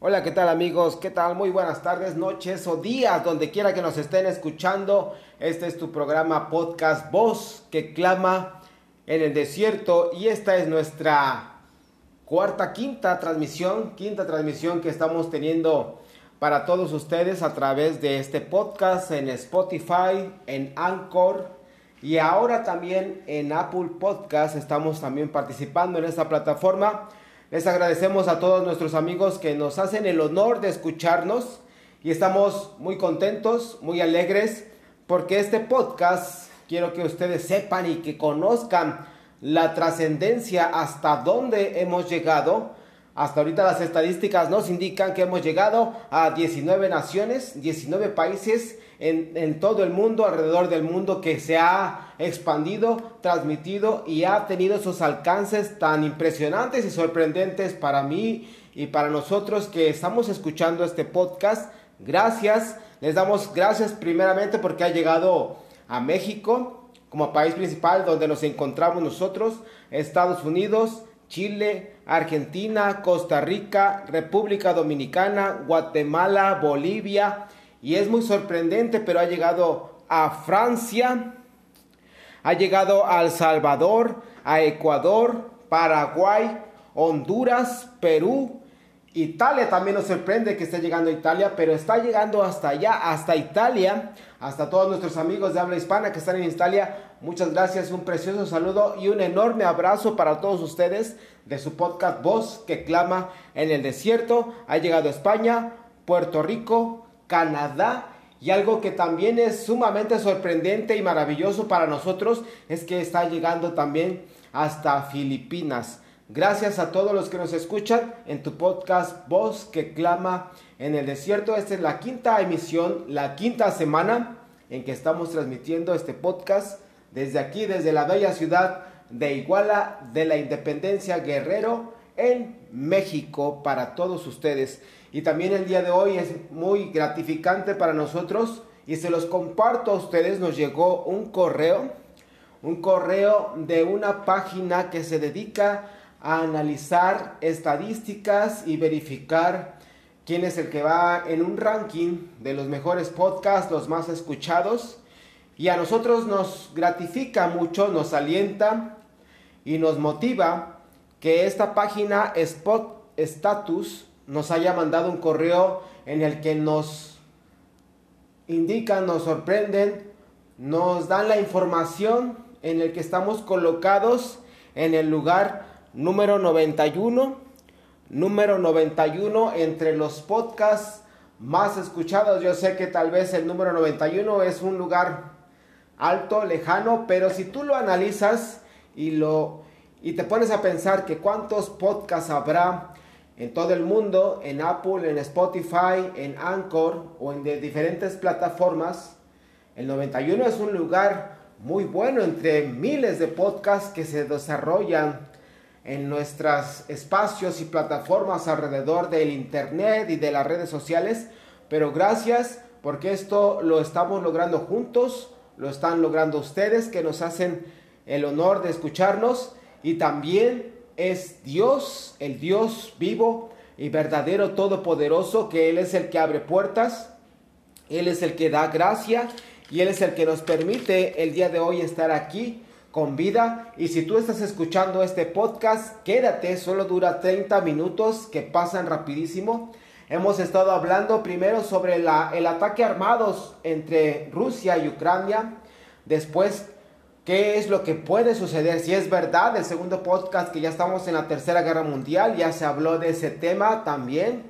Hola, ¿qué tal amigos? ¿Qué tal? Muy buenas tardes, noches o días, donde quiera que nos estén escuchando. Este es tu programa podcast Voz que clama en el desierto y esta es nuestra cuarta, quinta transmisión, quinta transmisión que estamos teniendo para todos ustedes a través de este podcast en Spotify, en Anchor y ahora también en Apple Podcast. Estamos también participando en esta plataforma. Les agradecemos a todos nuestros amigos que nos hacen el honor de escucharnos y estamos muy contentos, muy alegres, porque este podcast quiero que ustedes sepan y que conozcan la trascendencia hasta dónde hemos llegado. Hasta ahorita las estadísticas nos indican que hemos llegado a 19 naciones, 19 países en, todo el mundo, alrededor del mundo, que se ha expandido, transmitido y ha tenido esos alcances tan impresionantes y sorprendentes para mí y para nosotros que estamos escuchando este podcast. Gracias, les damos gracias primeramente porque ha llegado a México como país principal donde nos encontramos nosotros, Estados Unidos, Chile, Argentina, Costa Rica, República Dominicana, Guatemala, Bolivia, y es muy sorprendente, pero ha llegado a Francia, ha llegado a El Salvador, a Ecuador, Paraguay, Honduras, Perú, Italia también nos sorprende que esté llegando a Italia, pero está llegando hasta allá, hasta Italia, hasta todos nuestros amigos de habla hispana que están en Italia. Muchas gracias, un precioso saludo y un enorme abrazo para todos ustedes de su podcast Voz que clama en el desierto. Ha llegado a España, Puerto Rico, Canadá. Y algo que también es sumamente sorprendente y maravilloso para nosotros es que está llegando también hasta Filipinas. Gracias a todos los que nos escuchan en tu podcast Voz que clama en el desierto. Esta es la quinta emisión, la quinta semana en que estamos transmitiendo este podcast desde aquí, desde la bella ciudad de Iguala de la Independencia Guerrero en México para todos ustedes. Y también el día de hoy es muy gratificante para nosotros y se los comparto a ustedes. Nos llegó un correo, un correo de una página que se dedica a analizar estadísticas y verificar quién es el que va en un ranking de los mejores podcasts, los más escuchados. Y a nosotros nos gratifica mucho, nos alienta y nos motiva que esta página Spot Status nos haya mandado un correo en el que nos indican, nos sorprenden, nos dan la información en el que estamos colocados en el lugar número 91, número 91 entre los podcasts más escuchados. Yo sé que tal vez el número 91 es un lugar alto, lejano, pero si tú lo analizas y lo y te pones a pensar que cuántos podcasts habrá en todo el mundo, en Apple, en Spotify, en Anchor o en diferentes plataformas. El 91 es un lugar muy bueno entre miles de podcasts que se desarrollan en nuestros espacios y plataformas alrededor del Internet y de las redes sociales. Pero gracias porque esto lo estamos logrando juntos, lo están logrando ustedes que nos hacen el honor de escucharnos y también es Dios, el Dios vivo y verdadero todopoderoso, que Él es el que abre puertas, Él es el que da gracia y Él es el que nos permite el día de hoy estar aquí con vida. Y si tú estás escuchando este podcast, quédate, solo dura 30 minutos que pasan rapidísimo. Hemos estado hablando primero sobre la, el ataque armados entre Rusia y Ucrania. Después qué es lo que puede suceder, si es verdad, el segundo podcast que ya estamos en la Tercera Guerra Mundial, ya se habló de ese tema también,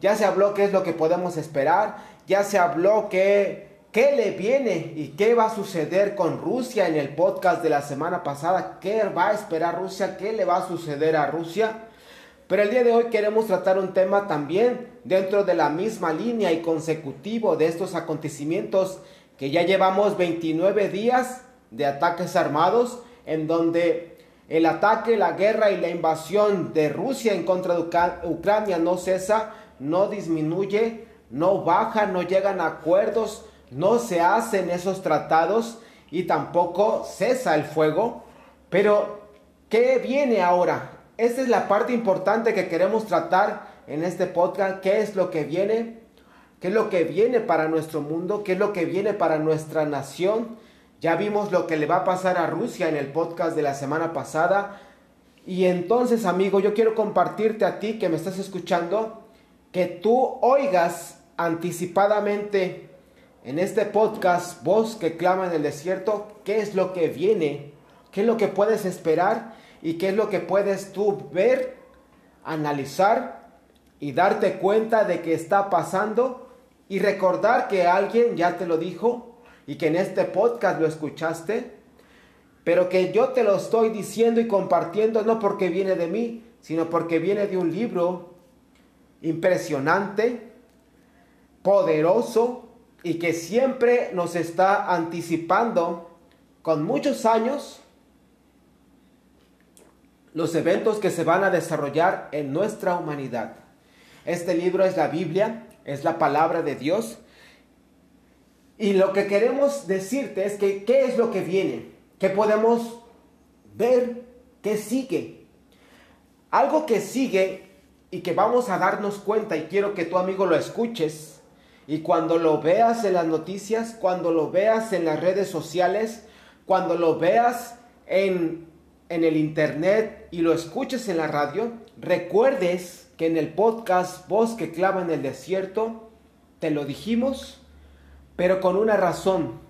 ya se habló qué es lo que podemos esperar, ya se habló qué, qué le viene y qué va a suceder con Rusia en el podcast de la semana pasada, qué va a esperar Rusia, qué le va a suceder a Rusia. Pero el día de hoy queremos tratar un tema también dentro de la misma línea y consecutivo de estos acontecimientos que ya llevamos 29 días de ataques armados en donde el ataque, la guerra y la invasión de Rusia en contra de Ucrania no cesa, no disminuye, no baja, no llegan acuerdos, no se hacen esos tratados y tampoco cesa el fuego. Pero, ¿qué viene ahora? Esta es la parte importante que queremos tratar en este podcast qué es lo que viene, qué es lo que viene para nuestro mundo, qué es lo que viene para nuestra nación. Ya vimos lo que le va a pasar a Rusia en el podcast de la semana pasada. Y entonces, amigo, yo quiero compartirte a ti que me estás escuchando, que tú oigas anticipadamente en este podcast, voz que clama en el desierto, qué es lo que viene, qué es lo que puedes esperar y qué es lo que puedes tú ver, analizar y darte cuenta de que está pasando y recordar que alguien ya te lo dijo y que en este podcast lo escuchaste, pero que yo te lo estoy diciendo y compartiendo no porque viene de mí, sino porque viene de un libro impresionante, poderoso y que siempre nos está anticipando con muchos años los eventos que se van a desarrollar en nuestra humanidad. Este libro es la Biblia, es la palabra de Dios. Y lo que queremos decirte es que qué es lo que viene, qué podemos ver, qué sigue. Algo que sigue y que vamos a darnos cuenta y quiero que tu amigo lo escuches y cuando lo veas en las noticias, cuando lo veas en las redes sociales, cuando lo veas en en el internet y lo escuches en la radio, recuerdes que en el podcast Voz que clava en el desierto, te lo dijimos, pero con una razón,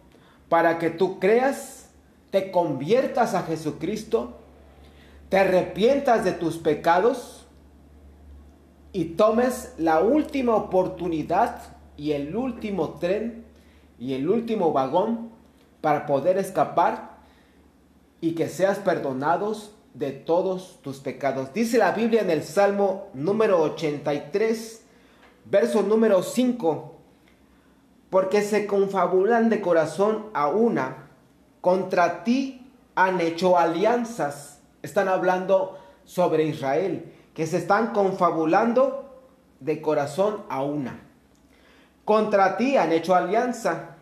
para que tú creas, te conviertas a Jesucristo, te arrepientas de tus pecados y tomes la última oportunidad y el último tren y el último vagón para poder escapar y que seas perdonados de todos tus pecados. Dice la Biblia en el Salmo número 83, verso número 5, porque se confabulan de corazón a una, contra ti han hecho alianzas. Están hablando sobre Israel, que se están confabulando de corazón a una. Contra ti han hecho alianza.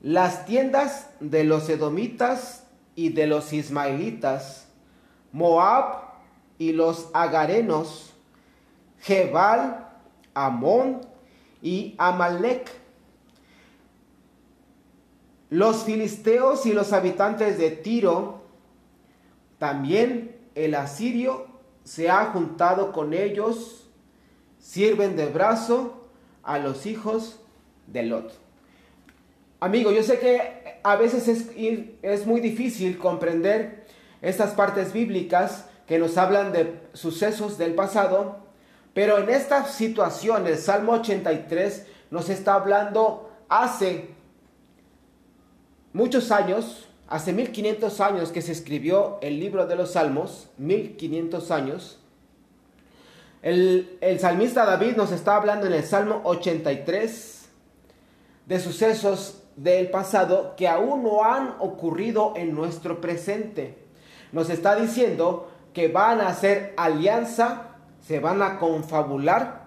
Las tiendas de los edomitas y de los ismaelitas, Moab y los agarenos, Jebal, Amón y Amalek. Los filisteos y los habitantes de Tiro, también el asirio se ha juntado con ellos, sirven de brazo a los hijos de Lot. Amigo, yo sé que a veces es, es muy difícil comprender estas partes bíblicas que nos hablan de sucesos del pasado, pero en esta situación el Salmo 83 nos está hablando hace muchos años, hace 1500 años que se escribió el libro de los Salmos, 1500 años. El, el salmista David nos está hablando en el Salmo 83 de sucesos del pasado que aún no han ocurrido en nuestro presente. Nos está diciendo que van a hacer alianza, se van a confabular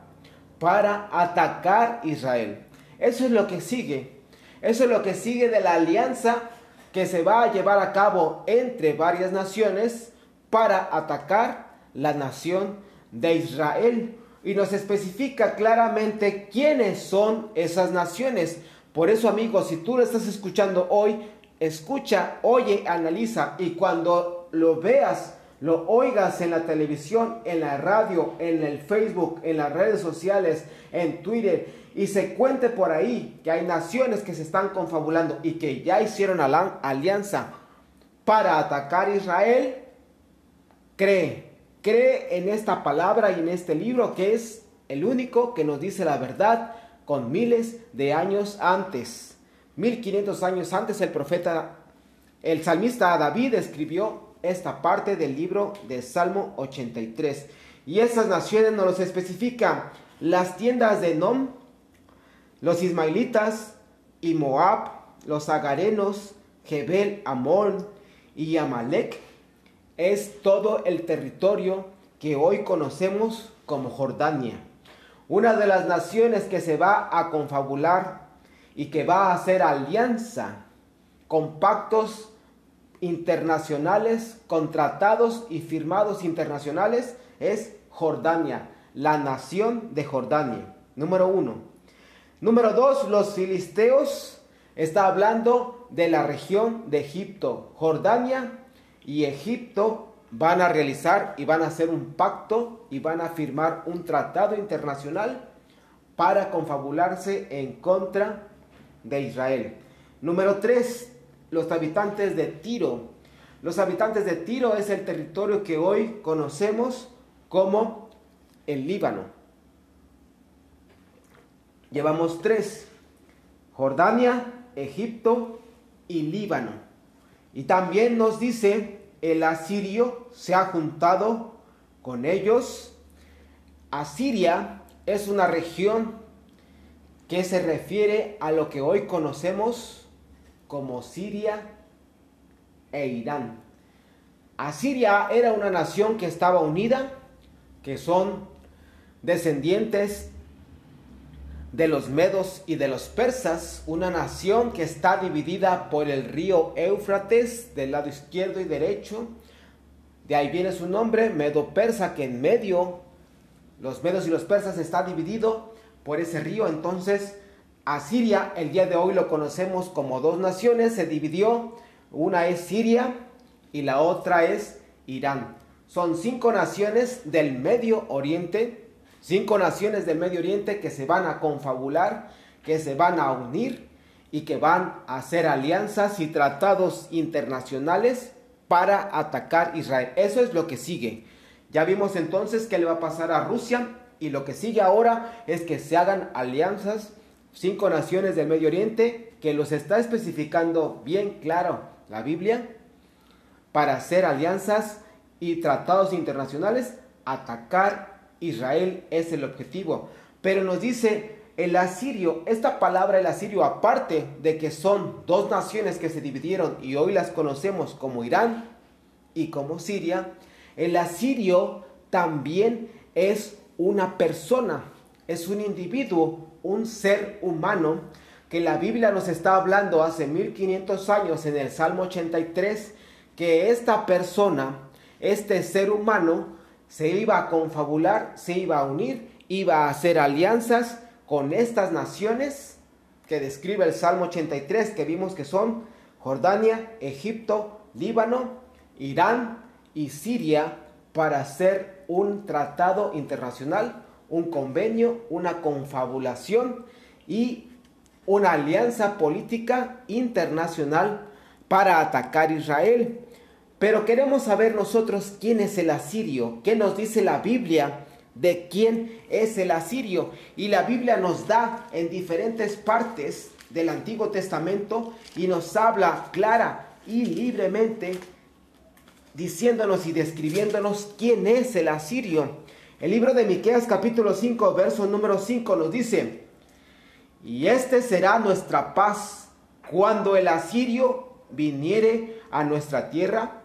para atacar Israel. Eso es lo que sigue. Eso es lo que sigue de la alianza que se va a llevar a cabo entre varias naciones para atacar la nación de Israel. Y nos especifica claramente quiénes son esas naciones. Por eso, amigos, si tú lo estás escuchando hoy, escucha, oye, analiza y cuando lo veas, lo oigas en la televisión, en la radio, en el Facebook, en las redes sociales, en Twitter y se cuente por ahí que hay naciones que se están confabulando y que ya hicieron alianza para atacar a Israel, cree, cree en esta palabra y en este libro que es el único que nos dice la verdad con miles de años antes. 1500 años antes el profeta, el salmista David escribió esta parte del libro de Salmo 83. Y esas naciones nos los especifican. Las tiendas de Nom, los ismaelitas y Moab, los agarenos, Jebel, Amón y Amalek, es todo el territorio que hoy conocemos como Jordania una de las naciones que se va a confabular y que va a hacer alianza con pactos internacionales, contratados y firmados internacionales es Jordania, la nación de Jordania. Número uno. Número dos, los filisteos. Está hablando de la región de Egipto. Jordania y Egipto van a realizar y van a hacer un pacto y van a firmar un tratado internacional para confabularse en contra de Israel. Número 3, los habitantes de Tiro. Los habitantes de Tiro es el territorio que hoy conocemos como el Líbano. Llevamos tres, Jordania, Egipto y Líbano. Y también nos dice, el asirio se ha juntado con ellos. Asiria es una región que se refiere a lo que hoy conocemos como Siria e Irán. Asiria era una nación que estaba unida, que son descendientes de los medos y de los persas, una nación que está dividida por el río Éufrates del lado izquierdo y derecho. De ahí viene su nombre, medo-persa, que en medio, los medos y los persas está dividido por ese río. Entonces, Asiria, el día de hoy lo conocemos como dos naciones, se dividió, una es Siria y la otra es Irán. Son cinco naciones del Medio Oriente, cinco naciones del Medio Oriente que se van a confabular, que se van a unir y que van a hacer alianzas y tratados internacionales para atacar Israel. Eso es lo que sigue. Ya vimos entonces qué le va a pasar a Rusia y lo que sigue ahora es que se hagan alianzas, cinco naciones del Medio Oriente, que los está especificando bien claro la Biblia, para hacer alianzas y tratados internacionales, atacar Israel es el objetivo. Pero nos dice el asirio, esta palabra el asirio, aparte de que son dos naciones que se dividieron y hoy las conocemos como Irán y como Siria, el asirio también es una persona, es un individuo, un ser humano, que la Biblia nos está hablando hace 1500 años en el Salmo 83, que esta persona, este ser humano, se iba a confabular, se iba a unir, iba a hacer alianzas con estas naciones que describe el Salmo 83, que vimos que son Jordania, Egipto, Líbano, Irán y Siria, para hacer un tratado internacional, un convenio, una confabulación y una alianza política internacional para atacar Israel. Pero queremos saber nosotros quién es el asirio, qué nos dice la Biblia de quién es el asirio. Y la Biblia nos da en diferentes partes del Antiguo Testamento y nos habla clara y libremente diciéndonos y describiéndonos quién es el asirio. El libro de Miqueas capítulo 5, verso número 5 nos dice, "Y este será nuestra paz cuando el asirio viniere a nuestra tierra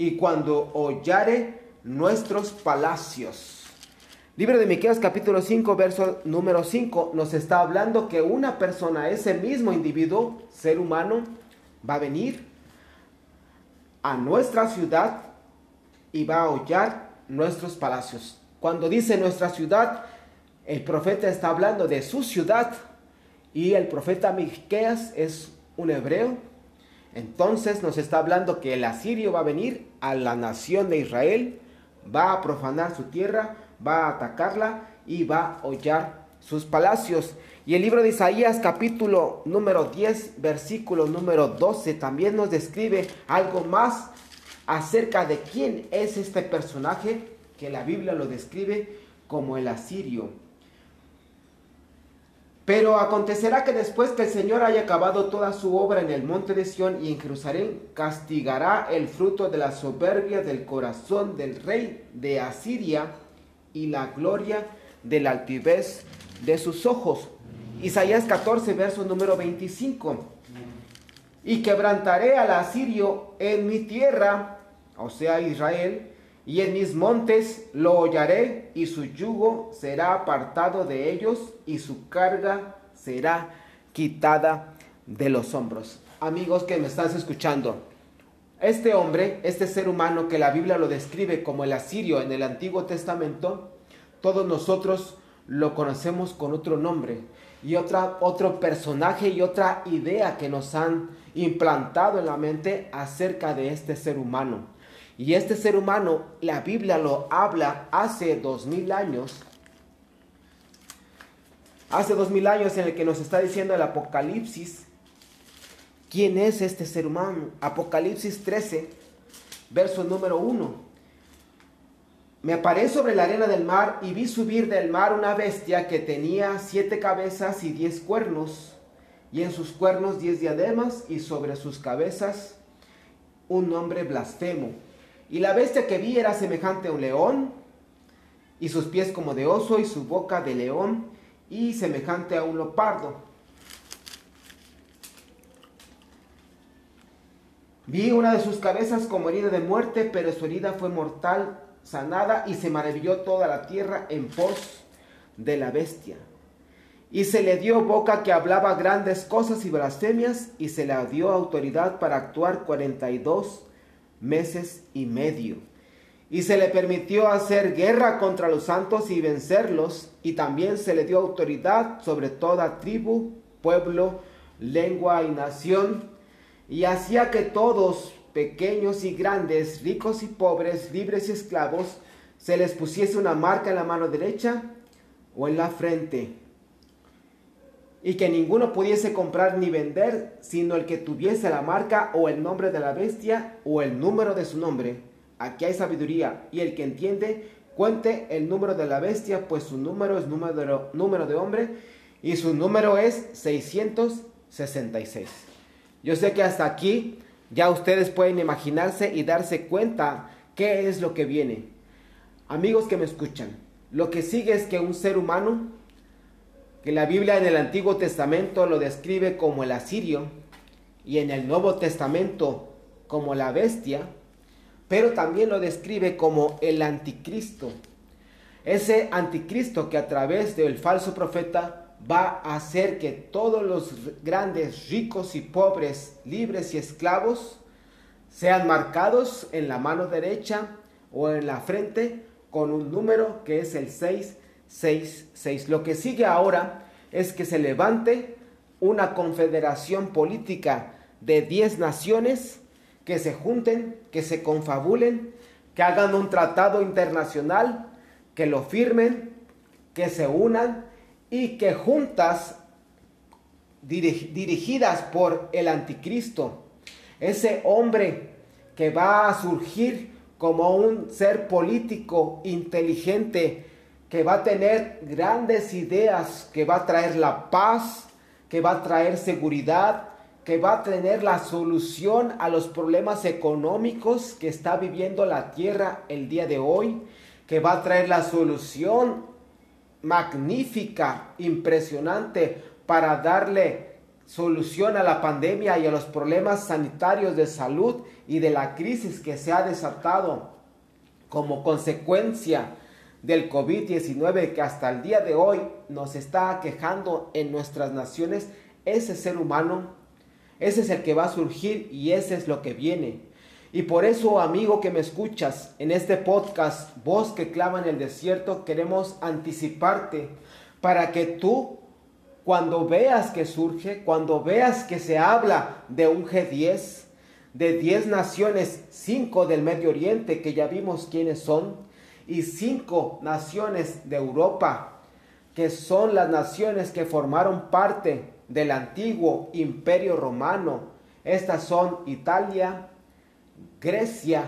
y cuando hollare nuestros palacios." Libro de Miqueas capítulo 5, verso número 5 nos está hablando que una persona, ese mismo individuo, ser humano, va a venir a nuestra ciudad y va a hollar nuestros palacios. Cuando dice nuestra ciudad, el profeta está hablando de su ciudad y el profeta Miqueas es un hebreo. Entonces nos está hablando que el asirio va a venir a la nación de Israel, va a profanar su tierra, va a atacarla y va a hollar sus palacios. Y el libro de Isaías capítulo número 10, versículo número 12 también nos describe algo más acerca de quién es este personaje que la Biblia lo describe como el asirio. Pero acontecerá que después que el Señor haya acabado toda su obra en el monte de Sión y en Jerusalén, castigará el fruto de la soberbia del corazón del rey de Asiria y la gloria de la altivez de sus ojos. Isaías 14, verso número 25. Y quebrantaré al asirio en mi tierra, o sea Israel, y en mis montes lo hollaré, y su yugo será apartado de ellos, y su carga será quitada de los hombros. Amigos que me estás escuchando, este hombre, este ser humano que la Biblia lo describe como el asirio en el Antiguo Testamento, todos nosotros lo conocemos con otro nombre y otra, otro personaje y otra idea que nos han implantado en la mente acerca de este ser humano. Y este ser humano, la Biblia lo habla hace dos mil años. Hace dos mil años en el que nos está diciendo el Apocalipsis. ¿Quién es este ser humano? Apocalipsis 13, verso número 1. Me aparé sobre la arena del mar y vi subir del mar una bestia que tenía siete cabezas y diez cuernos, y en sus cuernos diez diademas, y sobre sus cabezas un nombre blasfemo. Y la bestia que vi era semejante a un león, y sus pies como de oso, y su boca de león, y semejante a un leopardo. Vi una de sus cabezas como herida de muerte, pero su herida fue mortal sanada y se maravilló toda la tierra en pos de la bestia. Y se le dio boca que hablaba grandes cosas y blasfemias y se le dio autoridad para actuar cuarenta y dos meses y medio. Y se le permitió hacer guerra contra los santos y vencerlos y también se le dio autoridad sobre toda tribu, pueblo, lengua y nación y hacía que todos pequeños y grandes, ricos y pobres, libres y esclavos, se les pusiese una marca en la mano derecha o en la frente, y que ninguno pudiese comprar ni vender, sino el que tuviese la marca o el nombre de la bestia o el número de su nombre. Aquí hay sabiduría, y el que entiende, cuente el número de la bestia, pues su número es número, número de hombre, y su número es 666. Yo sé que hasta aquí ya ustedes pueden imaginarse y darse cuenta qué es lo que viene. Amigos que me escuchan, lo que sigue es que un ser humano, que la Biblia en el Antiguo Testamento lo describe como el asirio y en el Nuevo Testamento como la bestia, pero también lo describe como el anticristo. Ese anticristo que a través del falso profeta va a hacer que todos los grandes, ricos y pobres, libres y esclavos, sean marcados en la mano derecha o en la frente con un número que es el 666. Lo que sigue ahora es que se levante una confederación política de 10 naciones que se junten, que se confabulen, que hagan un tratado internacional, que lo firmen, que se unan y que juntas, dirigidas por el anticristo, ese hombre que va a surgir como un ser político inteligente, que va a tener grandes ideas, que va a traer la paz, que va a traer seguridad, que va a tener la solución a los problemas económicos que está viviendo la tierra el día de hoy, que va a traer la solución magnífica, impresionante para darle solución a la pandemia y a los problemas sanitarios de salud y de la crisis que se ha desatado como consecuencia del COVID-19 que hasta el día de hoy nos está quejando en nuestras naciones, ese ser humano, ese es el que va a surgir y ese es lo que viene. Y por eso, amigo que me escuchas en este podcast, voz que clama en el desierto, queremos anticiparte para que tú, cuando veas que surge, cuando veas que se habla de un G10, de 10 naciones, 5 del Medio Oriente, que ya vimos quiénes son, y 5 naciones de Europa, que son las naciones que formaron parte del antiguo imperio romano. Estas son Italia, Grecia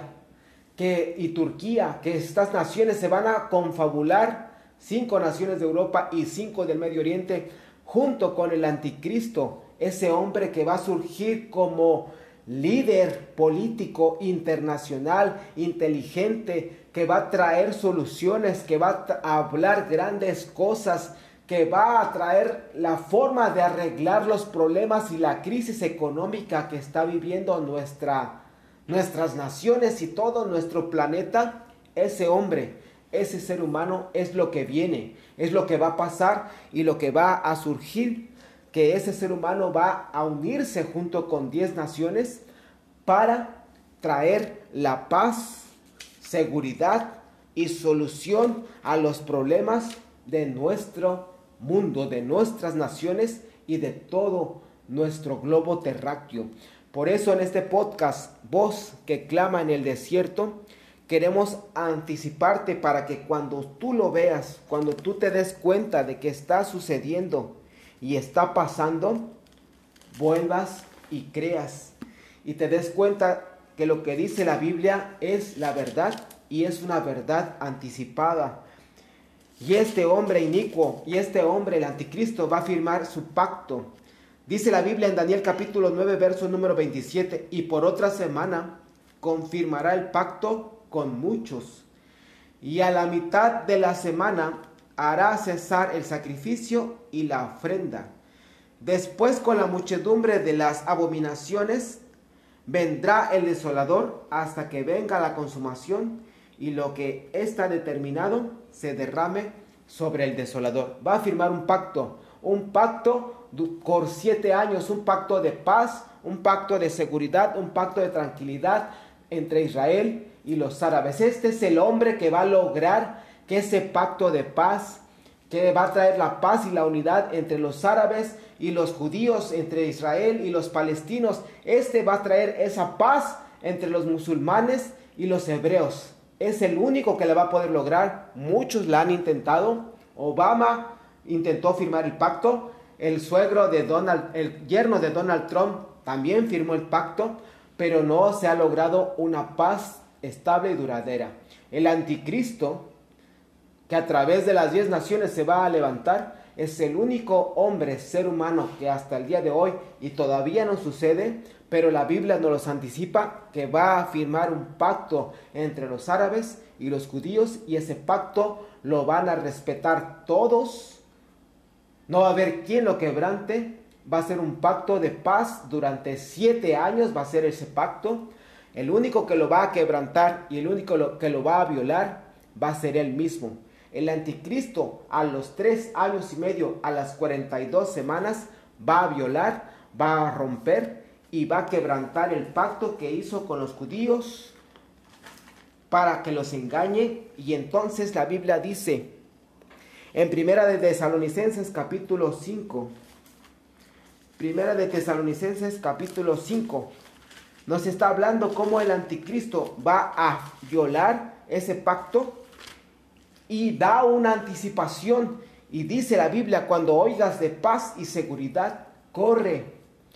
que, y Turquía, que estas naciones se van a confabular, cinco naciones de Europa y cinco del Medio Oriente, junto con el anticristo, ese hombre que va a surgir como líder político internacional, inteligente, que va a traer soluciones, que va a hablar grandes cosas, que va a traer la forma de arreglar los problemas y la crisis económica que está viviendo nuestra nuestras naciones y todo nuestro planeta, ese hombre, ese ser humano es lo que viene, es lo que va a pasar y lo que va a surgir, que ese ser humano va a unirse junto con 10 naciones para traer la paz, seguridad, y solución a los problemas de nuestro mundo, de nuestras naciones y de todo nuestro globo terráqueo. Por eso en este podcast, voz que clama en el desierto, queremos anticiparte para que cuando tú lo veas, cuando tú te des cuenta de que está sucediendo y está pasando, vuelvas y creas y te des cuenta que lo que dice la Biblia es la verdad y es una verdad anticipada. Y este hombre inicuo y este hombre, el anticristo, va a firmar su pacto. Dice la Biblia en Daniel capítulo 9, verso número 27, y por otra semana confirmará el pacto con muchos. Y a la mitad de la semana hará cesar el sacrificio y la ofrenda. Después con la muchedumbre de las abominaciones vendrá el desolador hasta que venga la consumación y lo que está determinado se derrame sobre el desolador. Va a firmar un pacto, un pacto por siete años, un pacto de paz, un pacto de seguridad, un pacto de tranquilidad entre Israel y los árabes. Este es el hombre que va a lograr que ese pacto de paz, que va a traer la paz y la unidad entre los árabes y los judíos, entre Israel y los palestinos, este va a traer esa paz entre los musulmanes y los hebreos. Es el único que le va a poder lograr. Muchos la han intentado. Obama intentó firmar el pacto. El suegro de Donald, el yerno de Donald Trump también firmó el pacto, pero no se ha logrado una paz estable y duradera. El anticristo, que a través de las diez naciones se va a levantar, es el único hombre, ser humano, que hasta el día de hoy, y todavía no sucede, pero la Biblia nos los anticipa, que va a firmar un pacto entre los árabes y los judíos, y ese pacto lo van a respetar todos. No va a haber quien lo quebrante, va a ser un pacto de paz durante siete años, va a ser ese pacto. El único que lo va a quebrantar y el único que lo va a violar va a ser él mismo. El anticristo a los tres años y medio, a las 42 semanas, va a violar, va a romper y va a quebrantar el pacto que hizo con los judíos para que los engañe. Y entonces la Biblia dice en Primera de Tesalonicenses capítulo 5, Primera de Tesalonicenses capítulo 5, nos está hablando cómo el anticristo va a violar ese pacto y da una anticipación. Y dice la Biblia, cuando oigas de paz y seguridad, corre,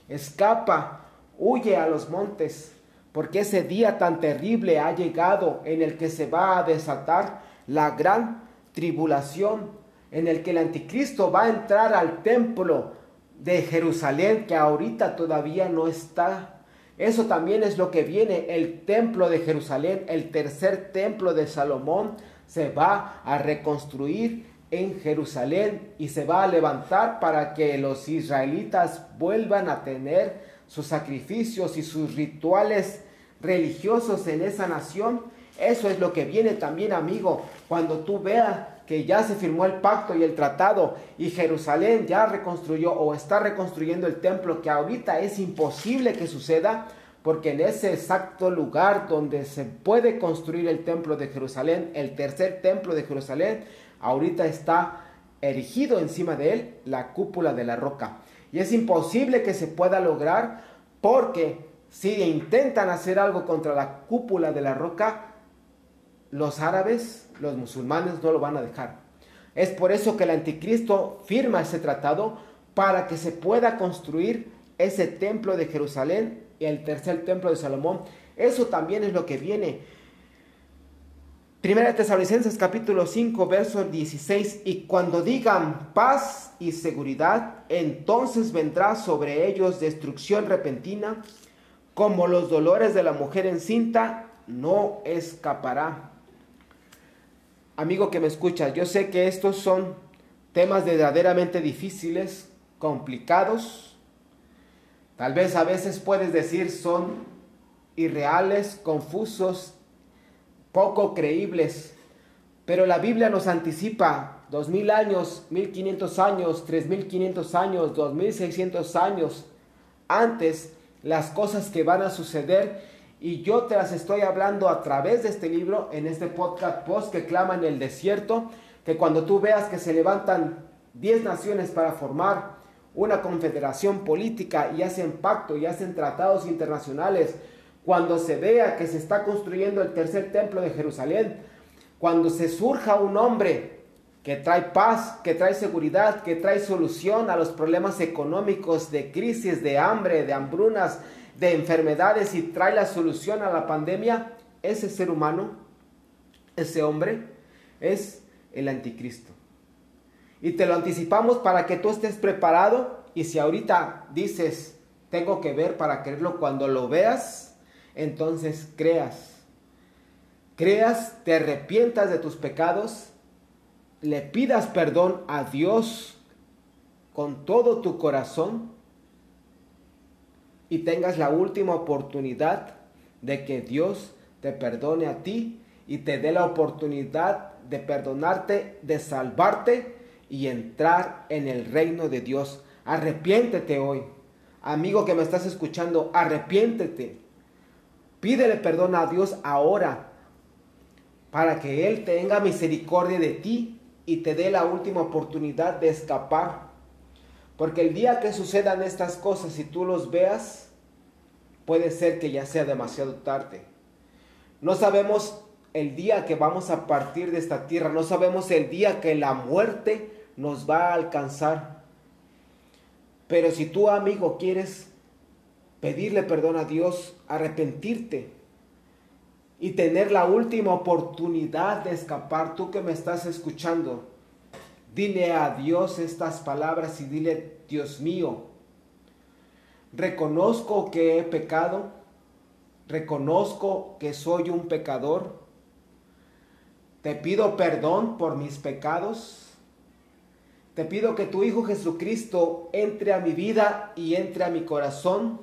escapa, huye a los montes, porque ese día tan terrible ha llegado en el que se va a desatar la gran tribulación, en el que el anticristo va a entrar al templo de Jerusalén, que ahorita todavía no está eso también es lo que viene, el templo de Jerusalén, el tercer templo de Salomón, se va a reconstruir en Jerusalén y se va a levantar para que los israelitas vuelvan a tener sus sacrificios y sus rituales religiosos en esa nación. Eso es lo que viene también, amigo, cuando tú veas que ya se firmó el pacto y el tratado y Jerusalén ya reconstruyó o está reconstruyendo el templo que ahorita es imposible que suceda porque en ese exacto lugar donde se puede construir el templo de Jerusalén, el tercer templo de Jerusalén, ahorita está erigido encima de él la cúpula de la roca. Y es imposible que se pueda lograr porque si intentan hacer algo contra la cúpula de la roca, los árabes, los musulmanes no lo van a dejar. Es por eso que el anticristo firma ese tratado para que se pueda construir ese templo de Jerusalén el tercer templo de Salomón. Eso también es lo que viene. Primera Tesalonicenses capítulo 5 verso 16 y cuando digan paz y seguridad, entonces vendrá sobre ellos destrucción repentina, como los dolores de la mujer encinta, no escapará. Amigo que me escuchas, yo sé que estos son temas verdaderamente difíciles, complicados. Tal vez a veces puedes decir son irreales, confusos, poco creíbles. Pero la Biblia nos anticipa dos mil años, mil quinientos años, tres mil quinientos años, dos mil seiscientos años antes las cosas que van a suceder y yo te las estoy hablando a través de este libro, en este podcast post que clama en el desierto, que cuando tú veas que se levantan 10 naciones para formar una confederación política y hacen pacto y hacen tratados internacionales, cuando se vea que se está construyendo el tercer templo de Jerusalén, cuando se surja un hombre que trae paz, que trae seguridad, que trae solución a los problemas económicos, de crisis, de hambre, de hambrunas, de enfermedades y trae la solución a la pandemia, ese ser humano, ese hombre, es el anticristo. Y te lo anticipamos para que tú estés preparado y si ahorita dices, tengo que ver para creerlo, cuando lo veas, entonces creas. Creas, te arrepientas de tus pecados, le pidas perdón a Dios con todo tu corazón y tengas la última oportunidad de que Dios te perdone a ti y te dé la oportunidad de perdonarte, de salvarte y entrar en el reino de Dios. Arrepiéntete hoy. Amigo que me estás escuchando, arrepiéntete. Pídele perdón a Dios ahora para que Él tenga misericordia de ti y te dé la última oportunidad de escapar. Porque el día que sucedan estas cosas y tú los veas, puede ser que ya sea demasiado tarde. No sabemos el día que vamos a partir de esta tierra, no sabemos el día que la muerte nos va a alcanzar. Pero si tú, amigo, quieres pedirle perdón a Dios, arrepentirte y tener la última oportunidad de escapar, tú que me estás escuchando, dile a Dios estas palabras y dile, Dios mío, reconozco que he pecado, reconozco que soy un pecador, te pido perdón por mis pecados. Te pido que tu Hijo Jesucristo entre a mi vida y entre a mi corazón,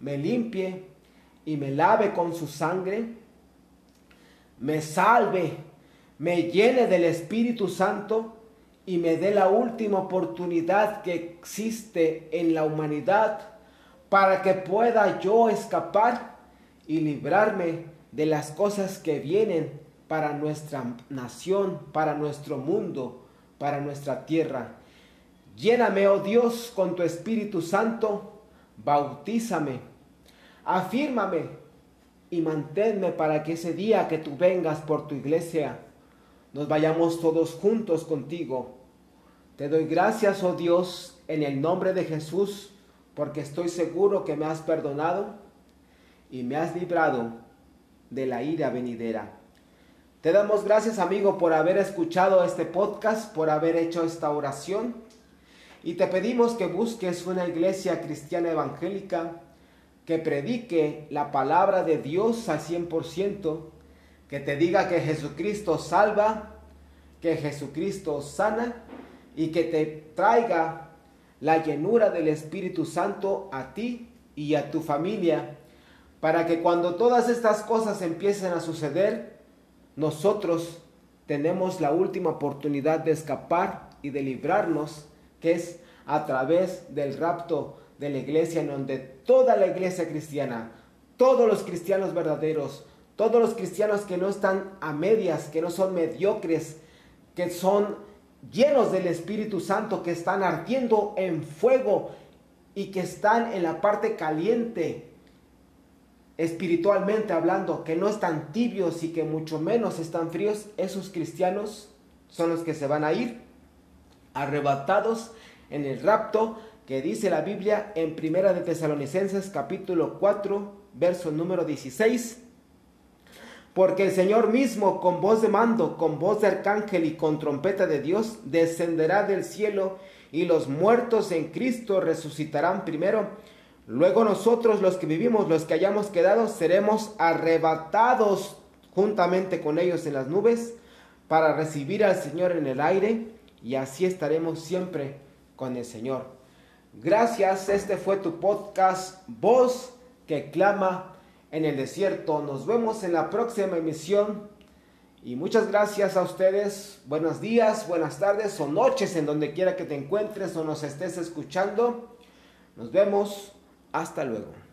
me limpie y me lave con su sangre, me salve, me llene del Espíritu Santo y me dé la última oportunidad que existe en la humanidad para que pueda yo escapar y librarme de las cosas que vienen para nuestra nación, para nuestro mundo, para nuestra tierra. Lléname, oh Dios, con tu Espíritu Santo, bautízame, afírmame y manténme para que ese día que tú vengas por tu iglesia, nos vayamos todos juntos contigo. Te doy gracias, oh Dios, en el nombre de Jesús, porque estoy seguro que me has perdonado y me has librado de la ira venidera. Te damos gracias amigo por haber escuchado este podcast, por haber hecho esta oración. Y te pedimos que busques una iglesia cristiana evangélica que predique la palabra de Dios al 100%, que te diga que Jesucristo salva, que Jesucristo sana y que te traiga la llenura del Espíritu Santo a ti y a tu familia, para que cuando todas estas cosas empiecen a suceder, nosotros tenemos la última oportunidad de escapar y de librarnos, que es a través del rapto de la iglesia, en donde toda la iglesia cristiana, todos los cristianos verdaderos, todos los cristianos que no están a medias, que no son mediocres, que son llenos del Espíritu Santo, que están ardiendo en fuego y que están en la parte caliente espiritualmente hablando, que no están tibios y que mucho menos están fríos, esos cristianos son los que se van a ir arrebatados en el rapto que dice la Biblia en Primera de Tesalonicenses capítulo 4, verso número 16. Porque el Señor mismo con voz de mando, con voz de arcángel y con trompeta de Dios descenderá del cielo y los muertos en Cristo resucitarán primero Luego nosotros los que vivimos, los que hayamos quedado, seremos arrebatados juntamente con ellos en las nubes para recibir al Señor en el aire y así estaremos siempre con el Señor. Gracias, este fue tu podcast Voz que clama en el desierto. Nos vemos en la próxima emisión y muchas gracias a ustedes. Buenos días, buenas tardes o noches en donde quiera que te encuentres o nos estés escuchando. Nos vemos. Hasta luego.